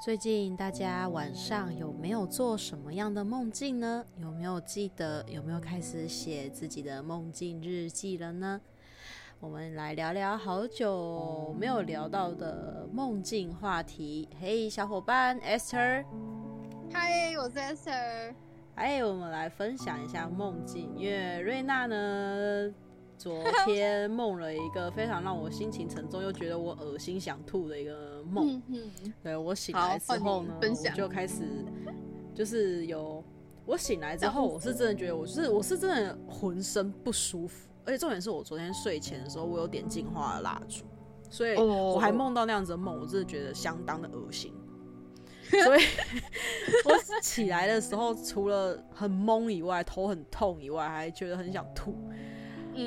最近大家晚上有没有做什么样的梦境呢？有没有记得？有没有开始写自己的梦境日记了呢？我们来聊聊好久没有聊到的梦境话题。嘿、hey，小伙伴，Esther，嗨，我是 Esther。哎，我们来分享一下梦境，因为瑞娜呢，昨天梦了一个非常让我心情沉重又觉得我恶心想吐的一个梦。对，我醒来之后呢，我就开始就是有我醒来之后，我是真的觉得我是我是真的浑身不舒服，而且重点是我昨天睡前的时候我有点净化的蜡烛，所以我还梦到那样子的梦，我真的觉得相当的恶心。所以 我起来的时候，除了很懵以外，头很痛以外，还觉得很想吐。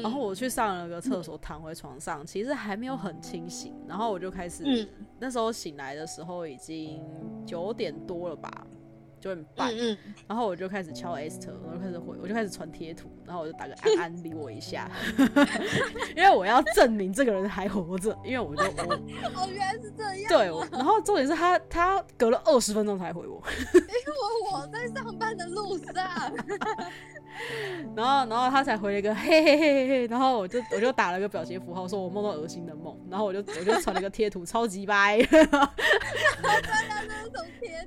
然后我去上了个厕所，躺回床上，其实还没有很清醒。然后我就开始，那时候醒来的时候已经九点多了吧。九点半，然后我就开始敲 Esther，我就开始回，我就开始传贴图，然后我就打个 安安理我一下，因为我要证明这个人还活着，因为我就 我哦原来是这样，对，然后重点是他他隔了二十分钟才回我，因为我在上班的路上，然后然后他才回了一个嘿嘿嘿嘿，然后我就我就打了个表情符号，说我梦到恶心的梦，然后我就我就传了个贴图，超级掰，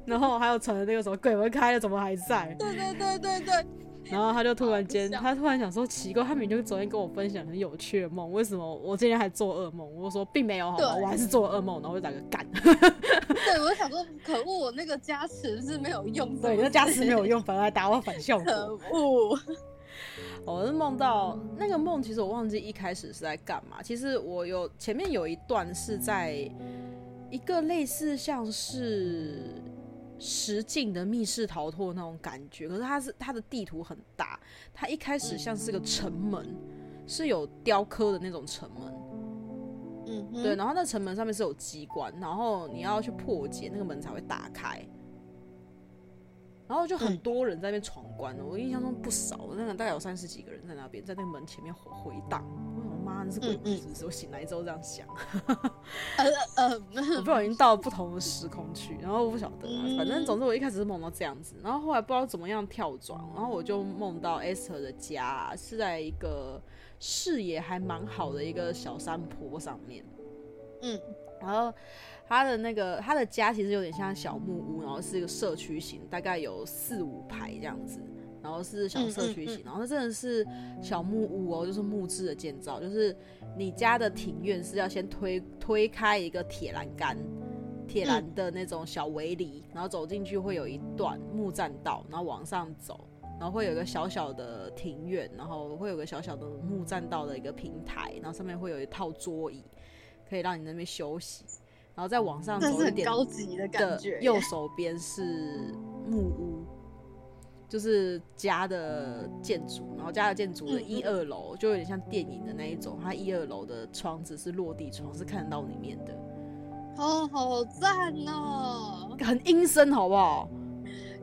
然后还有传的那个什么。鬼门开了，怎么还在？对对对对对。然后他就突然间，他突然想说，奇怪，他明明就昨天跟我分享很有趣的梦，为什么我今天还做噩梦？我说并没有，好吧，我还是做噩梦，然后我就打个干。对，我就想说，可恶，我那个加持是没有用的，对，那加持没有用，反而还打我反效果。可恶！我是梦到那个梦，其实我忘记一开始是在干嘛。其实我有前面有一段是在一个类似像是。实境的密室逃脱那种感觉，可是它是它的地图很大，它一开始像是个城门，是有雕刻的那种城门，嗯，对，然后那城门上面是有机关，然后你要去破解那个门才会打开，然后就很多人在那边闯关，我印象中不少，那个大概有三十几个人在那边，在那个门前面回回荡。我妈，那是鬼故事！我醒来之后这样想，我不小心到不同的时空去，然后我不晓得、啊，反正总之我一开始是梦到这样子，然后后来不知道怎么样跳转，然后我就梦到 Esther 的家、啊、是在一个视野还蛮好的一个小山坡上面，嗯，然后他的那个他的家其实有点像小木屋，然后是一个社区型，大概有四五排这样子。然后是小社区型，然后它真的是小木屋哦，就是木质的建造，就是你家的庭院是要先推推开一个铁栏杆、铁栏的那种小围篱，然后走进去会有一段木栈道，然后往上走，然后会有一个小小的庭院，然后会有个小小的木栈道的一个平台，然后上面会有一套桌椅，可以让你那边休息，然后再往上走一点，高级的感觉。右手边是木屋。就是家的建筑，然后家的建筑的一二楼就有点像电影的那一种，它一二楼的窗子是落地窗，是看得到里面的。哦，好赞哦！很阴森，好不好？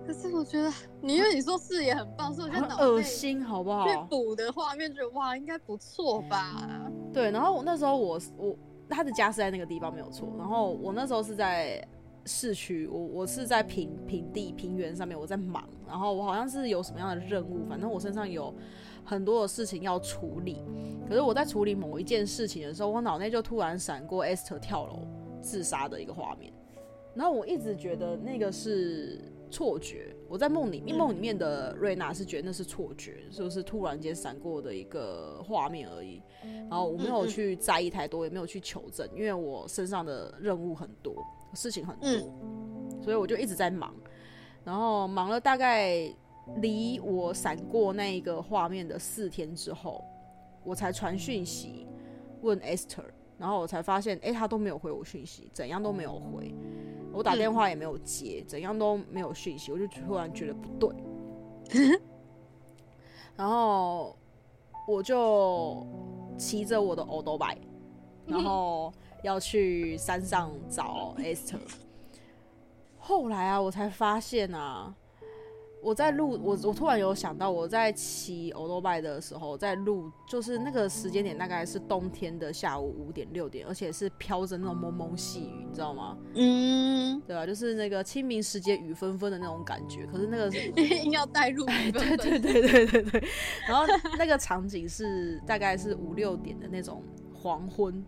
可是我觉得，你因为你说视野很棒，所以我觉得恶心，好不好？去补的画面觉得哇，应该不错吧？对，然后我那时候我我他的家是在那个地方没有错，然后我那时候是在。市区，我我是在平平地平原上面，我在忙，然后我好像是有什么样的任务，反正我身上有很多的事情要处理。可是我在处理某一件事情的时候，我脑内就突然闪过 Esther 跳楼自杀的一个画面，然后我一直觉得那个是错觉。我在梦里面，梦里面的瑞娜是觉得那是错觉，就是突然间闪过的一个画面而已。然后我没有去在意太多，也没有去求证，因为我身上的任务很多。事情很多，嗯，所以我就一直在忙，然后忙了大概离我闪过那一个画面的四天之后，我才传讯息问 Esther，然后我才发现，哎，他都没有回我讯息，怎样都没有回，我打电话也没有接，怎样都没有讯息，我就突然觉得不对，然后我就骑着我的欧兜拜，然后。要去山上找 Esther，后来啊，我才发现啊，我在录我我突然有想到，我在骑欧兜拜的时候，在录就是那个时间点大概是冬天的下午五点六点，而且是飘着那种蒙蒙细雨，你知道吗？嗯，对啊，就是那个清明时节雨纷纷的那种感觉。可是那个是 硬要带入雨纷纷，对对对对对对。然后那个场景是大概是五六点的那种黄昏。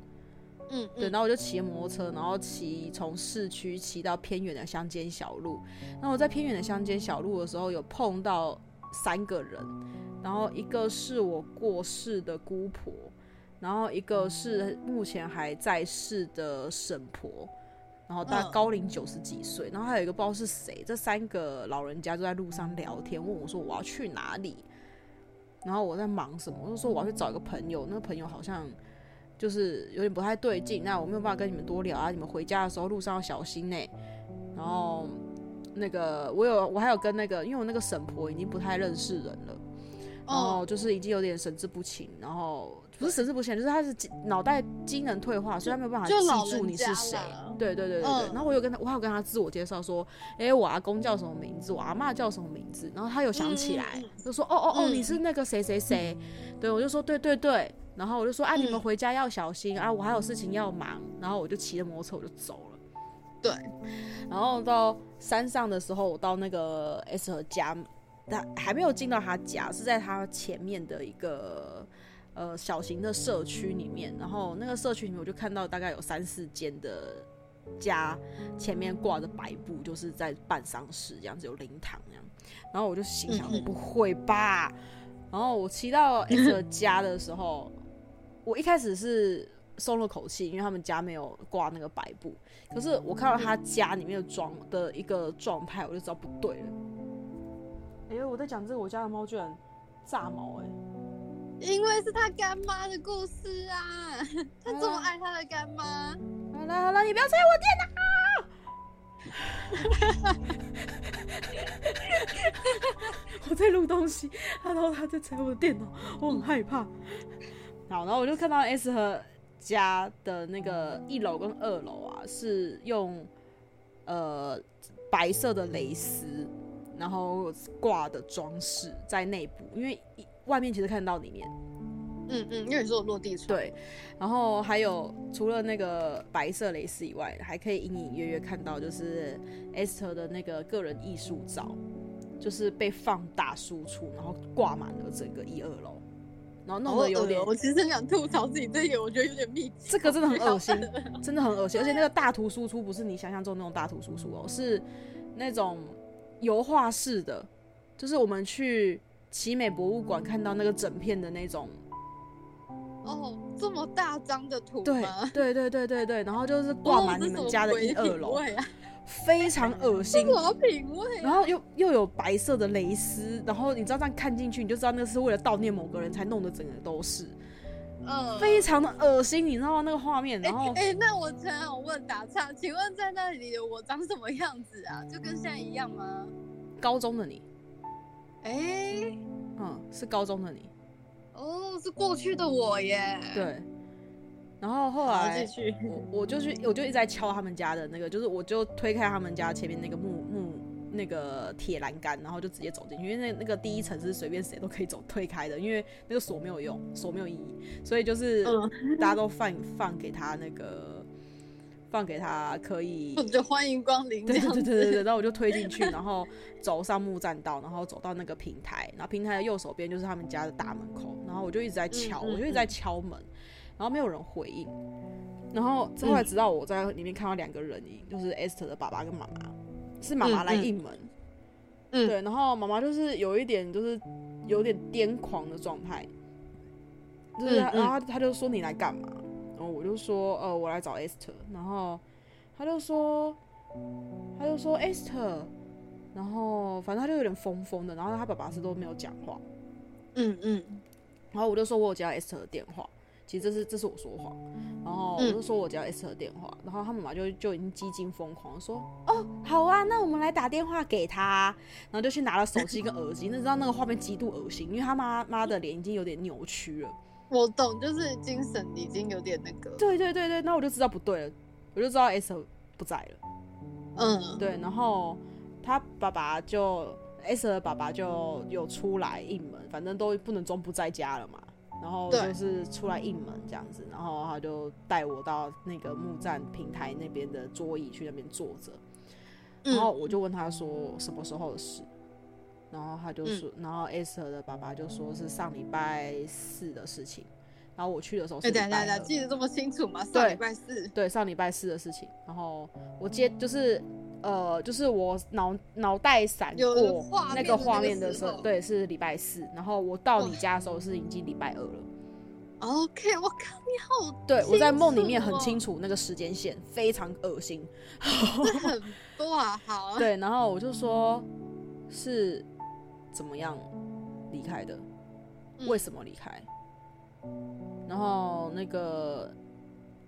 嗯，对，然后我就骑摩托车，然后骑从市区骑到偏远的乡间小路。那我在偏远的乡间小路的时候，有碰到三个人，然后一个是我过世的姑婆，然后一个是目前还在世的婶婆，然后大概高龄九十几岁，然后还有一个不知道是谁。这三个老人家就在路上聊天，问我说我要去哪里，然后我在忙什么，我就说我要去找一个朋友，那个朋友好像。就是有点不太对劲，那我没有办法跟你们多聊啊。你们回家的时候路上要小心呢、欸。然后那个我有我还有跟那个，因为我那个婶婆已经不太认识人了，然后就是已经有点神志不清，然后不是神志不清，就是他是脑袋机能退化，所以他没有办法记住你是谁。对对对对对。然后我有跟他，我还有跟他自我介绍说，哎、欸，我阿公叫什么名字，我阿嬷叫什么名字。然后他有想起来，就说，哦哦哦，你是那个谁谁谁。对，我就说，对对对。然后我就说啊，你们回家要小心、嗯、啊，我还有事情要忙。然后我就骑着摩托车我就走了。对。然后到山上的时候，我到那个 S 和家，他还没有进到他家，是在他前面的一个呃小型的社区里面。然后那个社区里面，我就看到大概有三四间的家前面挂着白布，就是在办丧事这样子，有灵堂这样。然后我就心想，嗯、不会吧？然后我骑到 S 家的时候。我一开始是松了口气，因为他们家没有挂那个白布。可是我看到他家里面的状的一个状态，我就知道不对了。哎呦，我在讲这个，我家的猫居然炸毛哎！因为是他干妈的故事啊，他这么爱他的干妈。好了好了，你不要拆我电脑！我在录东西，然后他在拆我的电脑，我很害怕。好，然后我就看到 S 和家的那个一楼跟二楼啊，是用呃白色的蕾丝，然后挂的装饰在内部，因为外面其实看得到里面。嗯嗯，因为你说落地窗。对，然后还有除了那个白色蕾丝以外，还可以隐隐约约看到就是 S 和的那个个人艺术照，就是被放大输出，然后挂满了整个一二楼。然后弄得有点，我其实很想吐槽自己这个，我觉得有点密集。这个真的很恶心，真的很恶心。而且那个大图输出不是你想象中那种大图输出哦，是那种油画式的，就是我们去奇美博物馆看到那个整片的那种。哦，这么大张的图吗？对对对对对对，然后就是挂满你们家的一二楼。非常恶心，什么品味？然后又又有白色的蕾丝，然后你知道这样看进去，你就知道那个是为了悼念某个人才弄得整个都是，嗯，非常的恶心，你知道吗？那个画面，然后哎、欸欸，那我想要问打岔，请问在那里的我长什么样子啊？就跟现在一样吗？高中的你，哎、欸，嗯，是高中的你，哦，是过去的我耶，对。然后后来我我就去，我就一直在敲他们家的那个，就是我就推开他们家前面那个木木那个铁栏杆，然后就直接走进去，因为那那个第一层是随便谁都可以走推开的，因为那个锁没有用，锁没有意义，所以就是 大家都放放给他那个放给他可以，就欢迎光临。对对对对对，然后我就推进去，然后走上木栈道，然后走到那个平台，然后平台的右手边就是他们家的大门口，然后我就一直在敲，我就一直在敲门。然后没有人回应，然后后来直到我在里面看到两个人影，嗯、就是 Esther 的爸爸跟妈妈，是妈妈来应门，嗯，对，然后妈妈就是有一点就是有点癫狂的状态，就是他，然后他就说，你来干嘛？然后我就说呃我来找 Esther，然后他就说他就说 Esther，然后反正他就有点疯疯的，然后他爸爸是都没有讲话，嗯嗯，然后我就说我有接到 Esther 的电话。其实这是这是我说谎，然后我就说我接到 S 的电话，嗯、然后他妈妈就就已经几近疯狂说，哦好啊，那我们来打电话给他，然后就去拿了手机跟耳机，那知道那个画面极度恶心，因为他妈妈的脸已经有点扭曲了。我懂，就是精神已经有点那个。对对对对，那我就知道不对了，我就知道 S 不在了。嗯，对，然后他爸爸就 S 的爸爸就有出来应门，反正都不能装不在家了嘛。然后就是出来应门这样子，然后他就带我到那个木栈平台那边的桌椅去那边坐着，然后我就问他说什么时候的事，然后他就说，然后 S 的爸爸就说是上礼拜四的事情，然后我去的时候是礼拜二，记得这么清楚吗？上礼拜四，对，上礼拜四的事情，然后我接就是。呃，就是我脑脑袋闪过那个画面的时候，对，是礼拜四。然后我到你家的时候是已经礼拜二了。OK，我靠，你好，对，我在梦里面很清楚那个时间线，非常恶心。很多啊，好。对，然后我就说，是怎么样离开的？为什么离开？然后那个。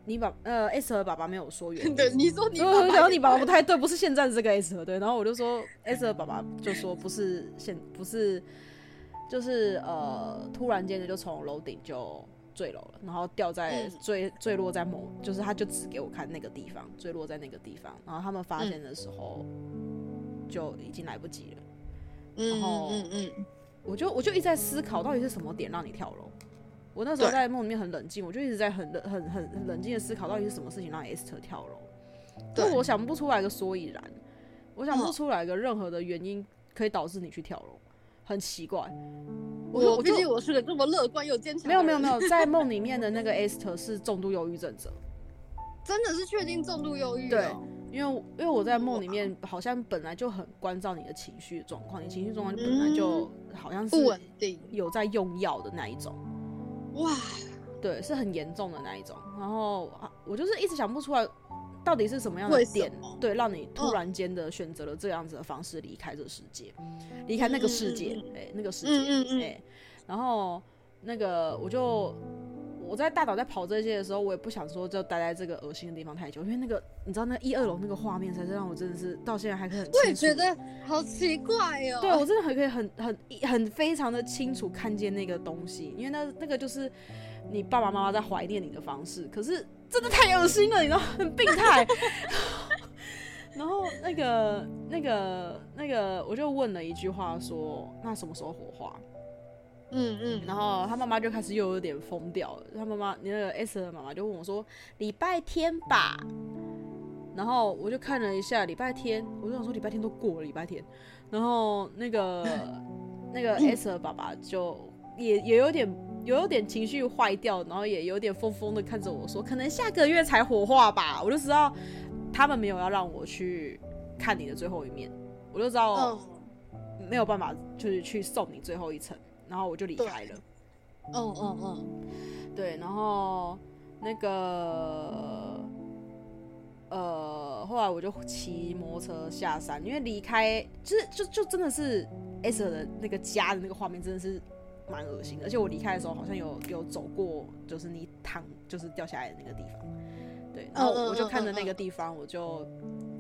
你爸呃 S 和爸爸没有说原因，对，你说你爸爸，然后你爸爸不太对，不是现在这个 S 和对，然后我就说 S 和爸爸就说不是现不是，就是呃突然间的就从楼顶就坠楼了，然后掉在坠坠落在某，就是他就指给我看那个地方坠落在那个地方，然后他们发现的时候就已经来不及了，然后嗯嗯，我就我就一直在思考到底是什么点让你跳楼。我那时候在梦里面很冷静，我就一直在很冷、很、很、很冷静的思考，到底是什么事情让 Esther 跳楼。对，我想不出来个所以然，我想不出来个任何的原因可以导致你去跳楼，很奇怪。我毕竟我是个这么乐观又坚强。没有没有没有，在梦里面的那个 Esther 是重度忧郁症者。真的是确定重度忧郁？对，因为因为我在梦里面好像本来就很关照你的情绪状况，你情绪状况本来就好像是不稳定，有在用药的那一种。哇，对，是很严重的那一种。然后啊，我就是一直想不出来，到底是什么样的点，对，让你突然间的选择了这样子的方式离开这个世界，离开那个世界，哎、欸，那个世界，哎、嗯嗯。欸，然后那个我就我在大岛在跑这些的时候，我也不想说就待在这个恶心的地方太久，因为那个你知道那一二楼那个画面才是让我真的是到现在还可以很，我也觉得好奇怪哦。对，我真的很可以很很很非常的清楚看见那个东西，因为那那个就是你爸爸妈妈在怀念你的方式，可是真的太恶心了，你知道很病态。然后那个那个那个我就问了一句话说，那什么时候火化？嗯嗯，然后他妈妈就开始又有点疯掉了。他妈妈，你那个 S 的妈妈就问我说：“礼拜天吧？”然后我就看了一下礼拜天，我就想说礼拜天都过了礼拜天。然后那个那个 S 的爸爸就也也有点有有点情绪坏掉，然后也有点疯疯的看着我说：“可能下个月才火化吧。”我就知道他们没有要让我去看你的最后一面，我就知道没有办法就是去送你最后一程。然后我就离开了。嗯嗯嗯，对，然后那个呃，后来我就骑摩托车下山，因为离开就是就就真的是 S 的那个家的那个画面真的是蛮恶心的，而且我离开的时候好像有有走过，就是你躺就是掉下来的那个地方。对，然后我就看着那个地方，我就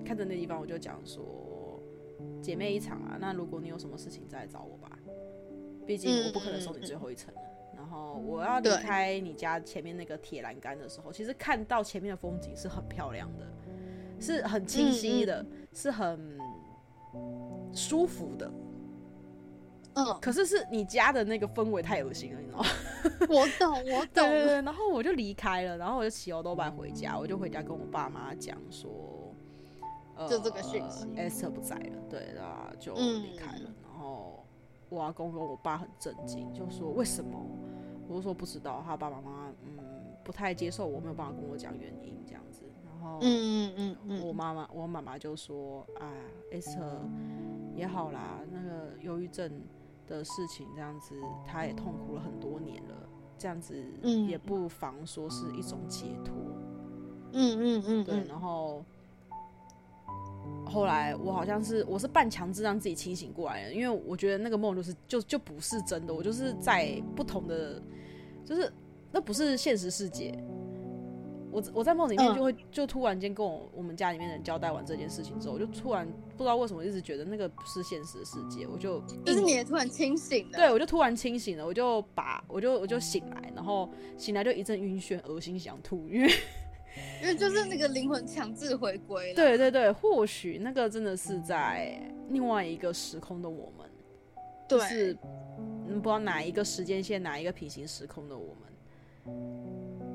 看着那地方，我就讲说姐妹一场啊，那如果你有什么事情再来找我吧。毕竟我不可能送你最后一程了。然后我要离开你家前面那个铁栏杆的时候，其实看到前面的风景是很漂亮的，是很清晰的，是很舒服的。嗯，可是是你家的那个氛围太恶心了，你知道吗？我懂，我懂。对对对，然后我就离开了，然后我就骑欧兜拜回家，我就回家跟我爸妈讲说，呃，就这个讯息，Esther 不在了，对，然后就离开了。我阿公跟我爸很震惊，就说为什么？我就说不知道，他爸爸妈妈嗯不太接受，我没有办法跟我讲原因这样子。然后嗯嗯嗯，我妈妈我妈妈就说啊，Esther 也好啦，那个忧郁症的事情这样子，他也痛苦了很多年了，这样子也不妨说是一种解脱。嗯嗯嗯，对，然后。后来我好像是我是半强制让自己清醒过来的，因为我觉得那个梦就是就就不是真的，我就是在不同的，就是那不是现实世界。我我在梦里面就会就突然间跟我我们家里面人交代完这件事情之后，我就突然不知道为什么一直觉得那个不是现实的世界，我就就是你也突然清醒了，对，我就突然清醒了，我就把我就我就醒来，然后醒来就一阵晕眩、恶心、想吐，因为因为就是那个灵魂强制回归了。对对对，或许那个真的是在另外一个时空的我们，对就是不知道哪一个时间线、哪一个平行时空的我们。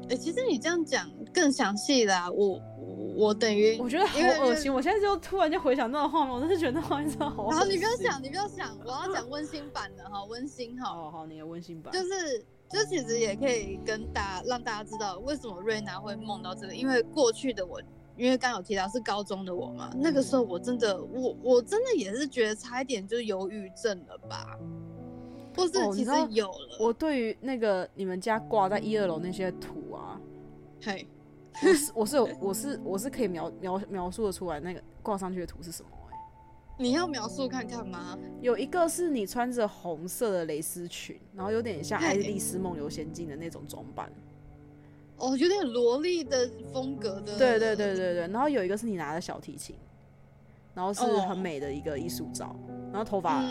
哎、欸，其实你这样讲更详细啦，我我，我等于我觉得好恶心，我现在就突然就回想那个画面，我真是觉得那画面真的好。好，你不要想，你不要想，我要讲温馨版的哈，温馨 哈。好好，你的温馨版就是，就其实也可以跟大家让大家知道为什么瑞娜会梦到这个，因为过去的我，因为刚刚有提到是高中的我嘛，嗯、那个时候我真的，我我真的也是觉得差一点就是忧郁症了吧。或是其实有了。哦、我对于那个你们家挂在一二楼那些图啊，嘿，我是我是有我是我是可以描描描述的出来那个挂上去的图是什么、欸？你要描述看看吗？有一个是你穿着红色的蕾丝裙，然后有点像《爱丽丝梦游仙境》的那种装扮。哦，有点萝莉的风格的。对对对对对。然后有一个是你拿着小提琴，然后是很美的一个艺术照，然后头发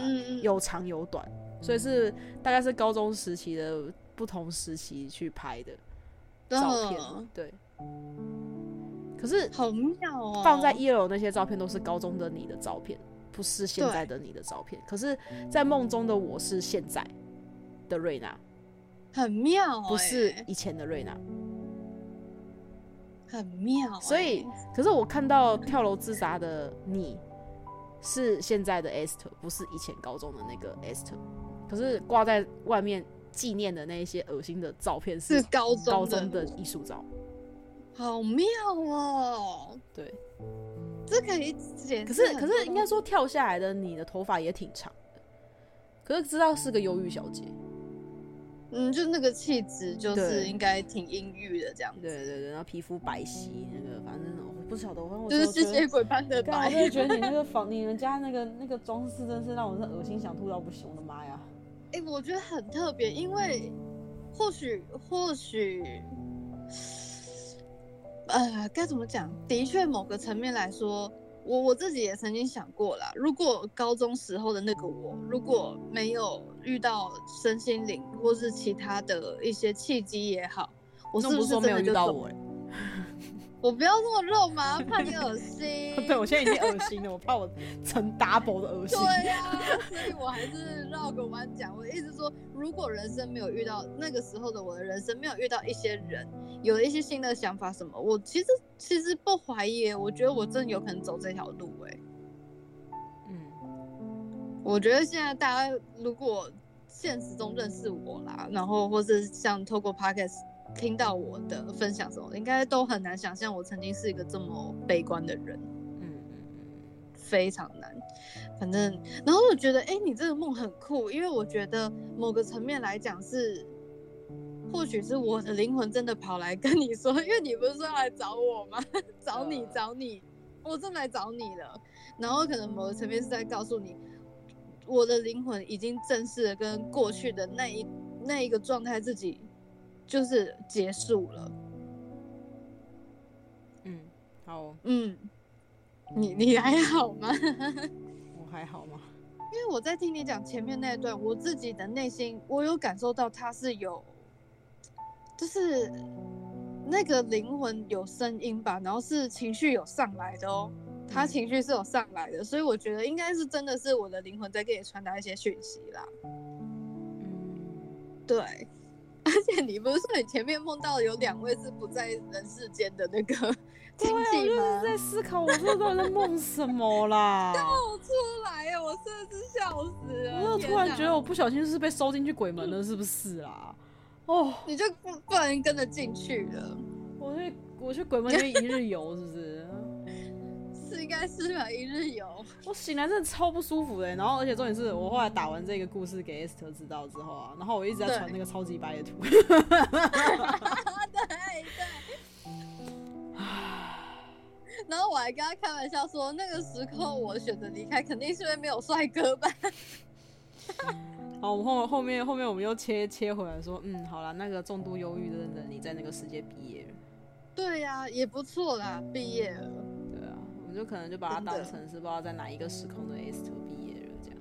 有长有短。嗯所以是大概是高中时期的不同时期去拍的照片，对。可是好妙哦，放在一楼那些照片都是高中的你的照片，不是现在的你的照片。可是，在梦中的我是现在的瑞娜，很妙，不是以前的瑞娜，很妙。所以，可是我看到跳楼自杀的你是现在的 Esther，不是以前高中的那个 Esther。可是挂在外面纪念的那些恶心的照片是高中的艺术照，好妙哦！对，这可以剪。可是可是应该说跳下来的你的头发也挺长的，可是知道是个忧郁小姐，嗯，就那个气质就是应该挺阴郁的这样子。对对对，然后皮肤白皙，那个反正我不晓得，我就是吸血鬼般的白。我就觉得你那个房，你们家那个那个装饰真是让我是恶心想吐到不行，我的妈呀！哎、欸，我觉得很特别，因为或许或许，呃，该怎么讲？的确，某个层面来说，我我自己也曾经想过啦。如果高中时候的那个我，如果没有遇到身心灵或是其他的一些契机也好，我是不是真的就走？我不要这么肉麻，怕你恶心。对，我现在已经恶心了，我怕我成 double 的恶心。对呀、啊，所以我还是绕个弯讲。我的意思说，如果人生没有遇到那个时候的我的人生，没有遇到一些人，有了一些新的想法什么，我其实其实不怀疑。我觉得我真的有可能走这条路。哎，嗯，我觉得现在大家如果现实中认识我啦，然后或是像透过 podcast。听到我的分享什么，应该都很难想象我曾经是一个这么悲观的人，嗯嗯嗯，非常难。反正，然后我觉得，哎、欸，你这个梦很酷，因为我觉得某个层面来讲是，或许是我的灵魂真的跑来跟你说，因为你不是说要来找我吗？找你，找你，我真来找你了。然后可能某个层面是在告诉你，我的灵魂已经正式的跟过去的那一那一个状态自己。就是结束了。嗯，好。嗯，你你还好吗？我还好吗？因为我在听你讲前面那一段，我自己的内心，我有感受到他是有，就是那个灵魂有声音吧，然后是情绪有上来的哦，他情绪是有上来的，所以我觉得应该是真的是我的灵魂在给你传达一些讯息啦。嗯，对。而且你不是说你前面梦到有两位是不在人世间的那个 亲戚吗？对，我就是在思考，我说到底在梦什么啦？笑出来呀！我真的是笑死了。我就突然觉得我不小心是被收进去鬼门了，是不是啦？哦，你就不不然跟着进去了。我去，我去鬼门那边一日游，是不是？是应该是吧，一日游。我醒来真的超不舒服的，然后而且重点是我后来打完这个故事给 Esther 知道之后啊，然后我一直在传那个超级白的图。对对。然后我还跟他开玩笑说，那个时候我选择离开，肯定是因为没有帅哥吧。好，我们后后面后面我们又切切回来说，嗯，好了，那个重度忧郁的人，你在那个世界毕业了。对呀、啊，也不错啦，毕业了。我就可能就把它当成是不知道在哪一个时空的 Esther 毕业了这样。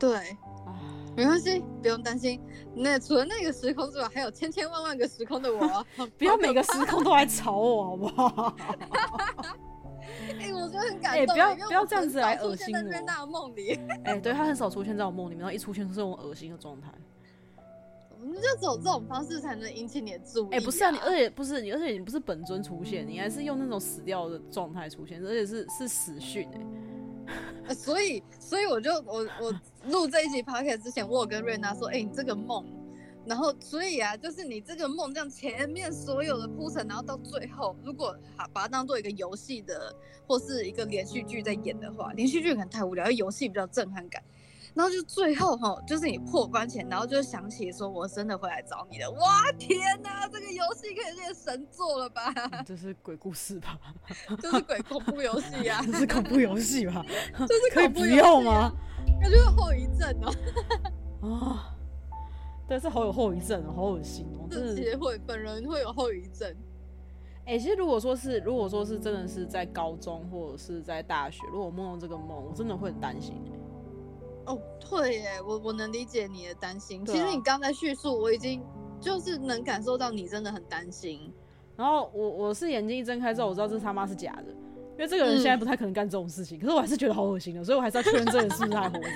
对，啊，没关系，不用担心。那除了那个时空之外，还有千千万万个时空的我。不要每个时空都来吵我，好不好？哎、欸，我觉得很感动。哎、欸，不要不要这样子来恶心我。在梦里。哎、欸，对，他很少出现在我梦里面，然后一出现就是这种恶心的状态。我们就走这种方式才能引起你的注意、啊。哎、欸，不是啊，你而且不是你，而且你不是本尊出现，你还是用那种死掉的状态出现，而且是是死讯哎。呃、所以，所以我就我我录这一集 podcast 之前，我有跟瑞娜说，哎、欸，你这个梦，然后所以啊，就是你这个梦这样前面所有的铺陈，然后到最后，如果好把它当做一个游戏的或是一个连续剧在演的话，连续剧可能太无聊，游戏比较震撼感。然后就最后哈，就是你破关前，然后就想起说，我真的会来找你的。哇，天哪，这个游戏可以变神作了吧？这是鬼故事吧？这是鬼恐怖游戏呀？这是恐怖游戏吧？这是可以不要吗？感觉有后遗症哦。啊，对，是好有后遗症哦，好恶心哦。自己会本人会有后遗症。哎、欸，其实如果说是，如果说是真的是在高中或者是在大学，如果我梦到这个梦，我真的会很担心。哦，对耶，我我能理解你的担心。其实你刚才叙述，我已经就是能感受到你真的很担心。然后我我是眼睛一睁开之后，我知道这他妈是假的，因为这个人现在不太可能干这种事情。嗯、可是我还是觉得好恶心的，所以我还是要确认这个人是不是还活着。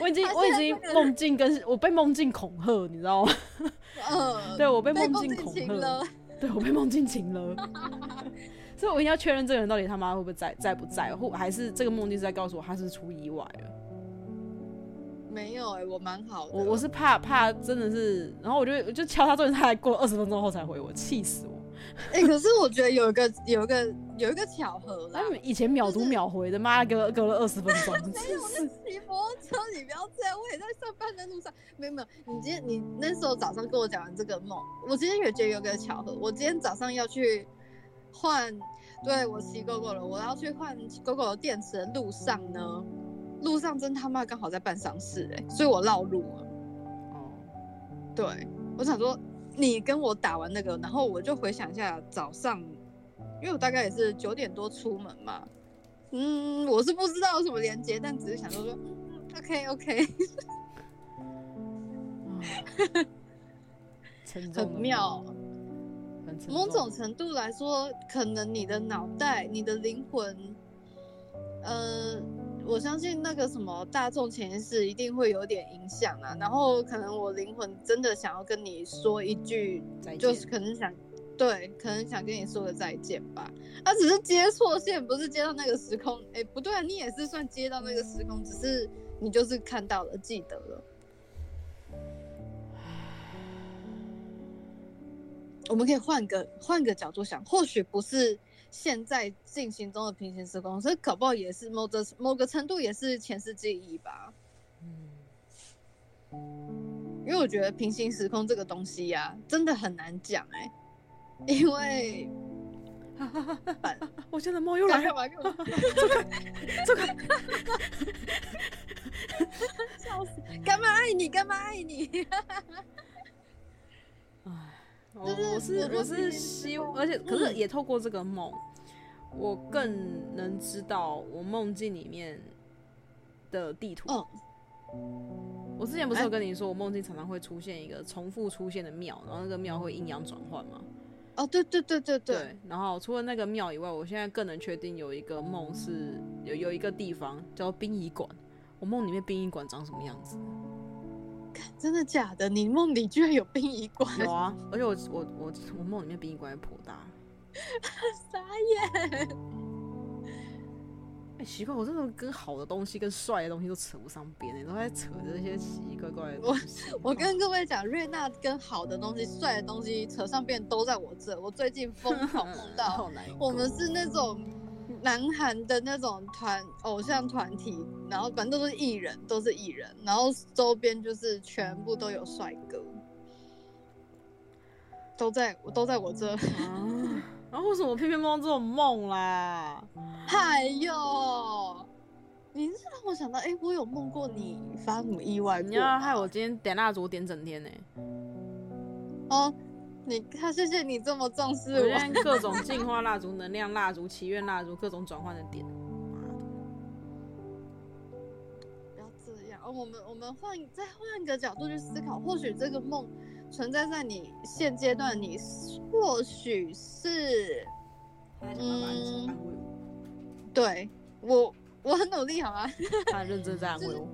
我已经我已经梦境跟我被梦境恐吓，你知道吗？嗯，对我被梦境恐吓，对我被梦境情了。所以我一定要确认这个人到底他妈会不会在在不在，或还是这个梦境是在告诉我他是出意外了。没有哎、欸，我蛮好的。我我是怕怕真的是，然后我就我就敲他桌子，他还过了二十分钟后才回我，气死我。哎、欸，可是我觉得有一个有一个有一个巧合啦。他们以前秒读秒回的，妈、就是、隔隔了二十分钟。没有，我在骑摩托车，你不要这样。我也在上班的路上。没有没有，你今天你那时候早上跟我讲完这个梦，我今天也觉得有个巧合。我今天早上要去换，对我骑 GoGo 了，我要去换 GoGo 的电池的路上呢。路上真他妈刚好在办丧事哎，所以我绕路了。哦，对，我想说你跟我打完那个，然后我就回想一下早上，因为我大概也是九点多出门嘛。嗯，我是不知道有什么连接，但只是想说说嗯，OK OK，很妙。某种程度来说，可能你的脑袋、你的灵魂，呃。我相信那个什么大众潜意识一定会有点影响啊，然后可能我灵魂真的想要跟你说一句，就是可能想，对，可能想跟你说个再见吧。他、啊、只是接错线，不是接到那个时空。哎，不对啊，你也是算接到那个时空，只是你就是看到了，记得了。我们可以换个换个角度想，或许不是。现在进行中的平行时空，所以搞不好也是某个某个程度也是前世记忆吧。嗯，因为我觉得平行时空这个东西呀、啊，真的很难讲哎、欸，因为，我现在猫又来了？走开，走 开，笑死！干嘛爱你？干嘛爱你？哦、我是我是希望，而且可是也透过这个梦，我更能知道我梦境里面的地图。哦、我之前不是有跟你说，我梦境常常会出现一个重复出现的庙，然后那个庙会阴阳转换吗？哦，对对对对对，对。然后除了那个庙以外，我现在更能确定有一个梦是有有一个地方叫殡仪馆。我梦里面殡仪馆长什么样子？真的假的？你梦里居然有殡仪馆？有啊，而且我我我我梦里面殡仪馆也颇大，傻眼。哎、欸，奇怪，我真的跟好的东西、跟帅的东西都扯不上边，你都在扯这些奇奇怪怪的东西。我我跟各位讲，瑞娜跟好的东西、帅的东西扯上边都在我这。我最近疯狂梦 到，我们是那种。南韩的那种团偶像团体，然后反正都是艺人，都是艺人，然后周边就是全部都有帅哥，都在我都在我这。然后为什么我偏偏梦到这种梦啦？哎呦，你是让我想到，哎、欸，我有梦过你发什么意外？你要害我今天点蜡烛点整天呢、欸？哦。你看，谢谢你这么重视我。我各种净化蜡烛、能量蜡烛、祈愿蜡烛，各种转换的点。妈的！不要这样，我们我们换再换个角度去思考，或许这个梦存在在你现阶段，你或许是，嗯，对我我很努力，好吗？他认真在安慰我，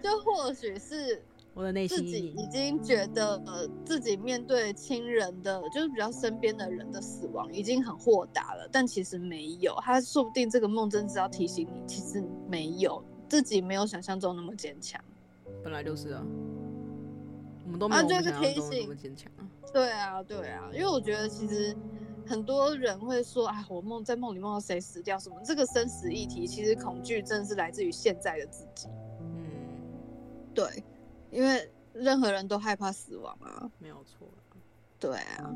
就或许是。我的内心自己已经觉得，呃，自己面对亲人的，就是比较身边的人的死亡，已经很豁达了。但其实没有，他说不定这个梦真是要提醒你，其实没有，自己没有想象中那么坚强。本来就是啊，我们都没有想象中那么坚强啊。对啊，对啊，因为我觉得其实很多人会说，哎，我梦在梦里梦到谁死掉什么，这个生死议题，其实恐惧真的是来自于现在的自己。嗯，对。因为任何人都害怕死亡啊，没有错。对啊，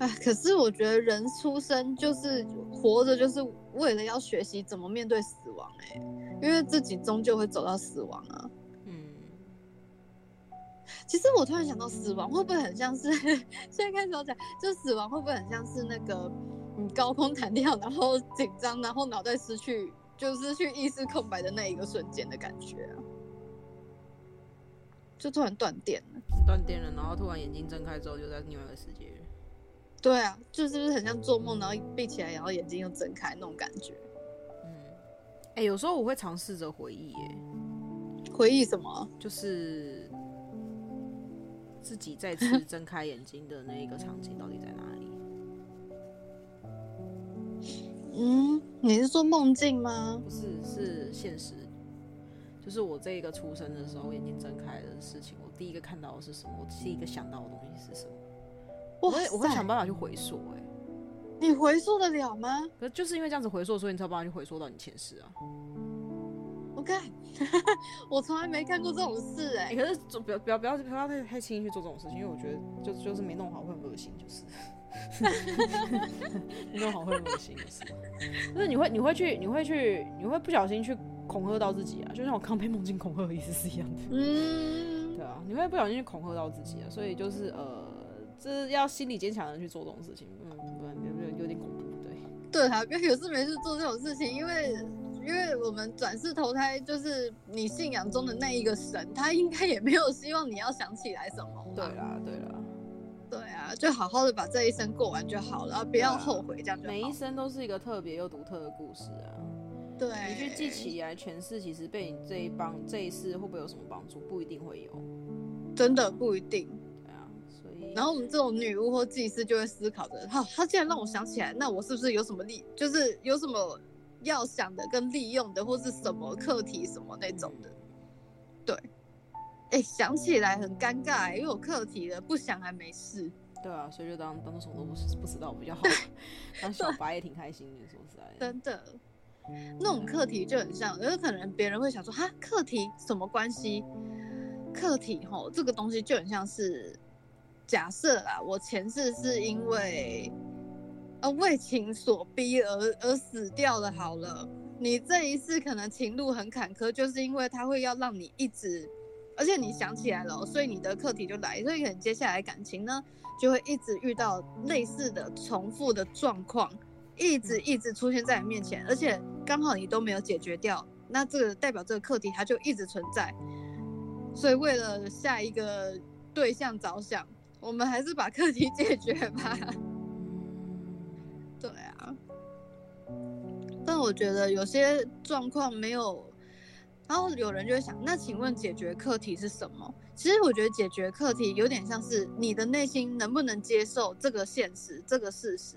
哎，可是我觉得人出生就是活着，就是为了要学习怎么面对死亡哎，因为自己终究会走到死亡啊。嗯，其实我突然想到，死亡会不会很像是现在开始我讲，就死亡会不会很像是那个你高空弹跳，然后紧张，然后脑袋失去，就失去意识空白的那一个瞬间的感觉啊？就突然断电了，断电了，然后突然眼睛睁开之后，就在另外一个世界。对啊，就是不是很像做梦，然后闭起来，然后眼睛又睁开那种感觉。嗯，哎、欸，有时候我会尝试着回忆，耶，回忆什么？就是自己再次 睁开眼睛的那一个场景到底在哪里？嗯，你是说梦境吗？不是，是现实。就是我这一个出生的时候，眼睛睁开的事情，我第一个看到的是什么？我第一个想到的东西是什么？我会我会想办法去回溯。哎，你回溯得了吗？可是就是因为这样子回溯，所以你才有办法去回溯到你前世啊。OK，我从来没干过这种事哎、欸。可是不要不要不要不要太太轻易去做这种事情，因为我觉得就就是没弄好会很恶心，就是没弄好会很恶心，就是。就是你会你会去你会去你会不小心去。恐吓到自己啊，就像我刚被梦境恐吓的意思是一样的。嗯，对啊，你会不小心去恐吓到自己啊，所以就是呃，这是要心理坚强的去做这种事情，嗯，有有有点恐怖，对。对啊，别有事没事做这种事情，因为因为我们转世投胎就是你信仰中的那一个神，他应该也没有希望你要想起来什么。对啦，对啦，对啊，就好好的把这一生过完就好了，不要后悔，这样就好。每一生都是一个特别又独特的故事啊。对，你去记起来，诠释其实被你这一帮这一世会不会有什么帮助？不一定会有，真的不一定。对啊，所以然后我们这种女巫或祭司就会思考着，好，他竟然让我想起来，那我是不是有什么利，就是有什么要想的跟利用的，或是什么课题什么那种的？对，哎、欸，想起来很尴尬、欸，因为我课题了，不想还没事。对啊，所以就当当做什么都不不知道比较好。当小白也挺开心的，说实在的，真的。那种课题就很像，有可能别人会想说，哈，课题什么关系？课题吼，这个东西就很像是，假设啦，我前世是因为，呃，为情所逼而而死掉了。好了，你这一世可能情路很坎坷，就是因为他会要让你一直，而且你想起来了，所以你的课题就来，所以可能接下来感情呢，就会一直遇到类似的重复的状况。一直一直出现在你面前，而且刚好你都没有解决掉，那这个代表这个课题它就一直存在。所以为了下一个对象着想，我们还是把课题解决吧。对啊，但我觉得有些状况没有，然后有人就会想，那请问解决课题是什么？其实我觉得解决课题有点像是你的内心能不能接受这个现实，这个事实。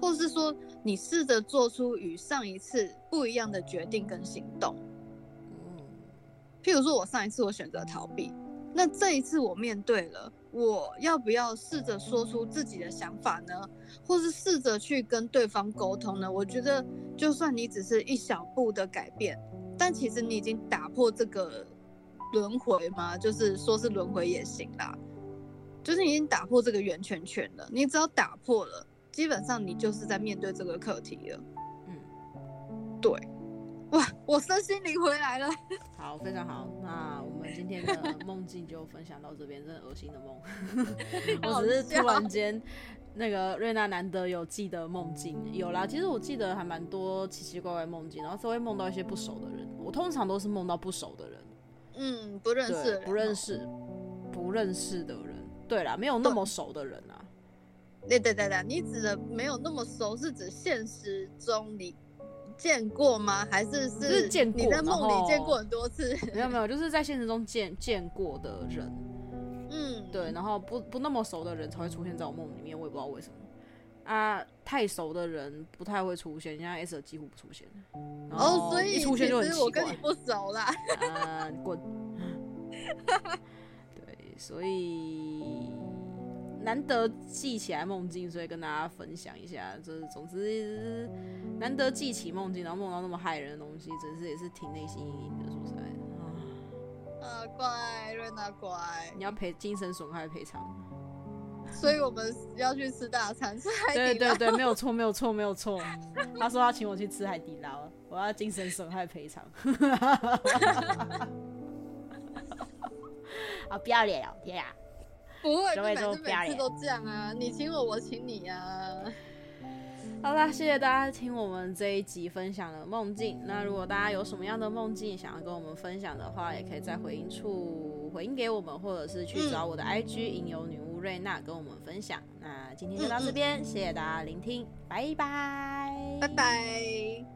或是说，你试着做出与上一次不一样的决定跟行动。譬如说，我上一次我选择逃避，那这一次我面对了，我要不要试着说出自己的想法呢？或是试着去跟对方沟通呢？我觉得，就算你只是一小步的改变，但其实你已经打破这个轮回嘛，就是说是轮回也行啦，就是你已经打破这个圆圈圈了。你只要打破了。基本上你就是在面对这个课题了，嗯，对，哇，我身心灵回来了。好，非常好。那我们今天的梦境就分享到这边，真的恶心的梦。我只是突然间，那个瑞娜难得有记得梦境，有啦。其实我记得还蛮多奇奇怪怪梦境，然后都会梦到一些不熟的人。我通常都是梦到不熟的人，嗯，不认识，不认识，不认识的人。对啦，没有那么熟的人啊。对对对对，你指的没有那么熟，是指现实中你。见过吗？还是是？是见过。你在梦里见过很多次？没有没有，就是在现实中见见过的人。嗯，对，然后不不那么熟的人才会出现在我梦里面，我也不知道为什么。啊，太熟的人不太会出现，像 S 几乎不出现。哦，所以一出现就很奇怪。我跟你不熟啦。啊，滚。对，所以。难得记起来梦境，所以跟大家分享一下。就是总之，难得记起梦境，然后梦到那么害人的东西，真是也是挺内心阴影的。说实在的，啊，乖，瑞娜乖，你要赔精神损害赔偿。所以我们要去吃大餐，吃海底捞。对对对，没有错，没有错，没有错。他说他请我去吃海底捞，我要精神损害赔偿。啊，不要脸哦，天啊！不会，每次每次都这样啊！你请我，我请你啊！好啦，谢谢大家听我们这一集分享的梦境。那如果大家有什么样的梦境想要跟我们分享的话，也可以在回应处回应给我们，或者是去找我的 IG 吟游女巫瑞娜跟我们分享。那今天就到这边，谢谢大家聆听，拜拜，拜拜。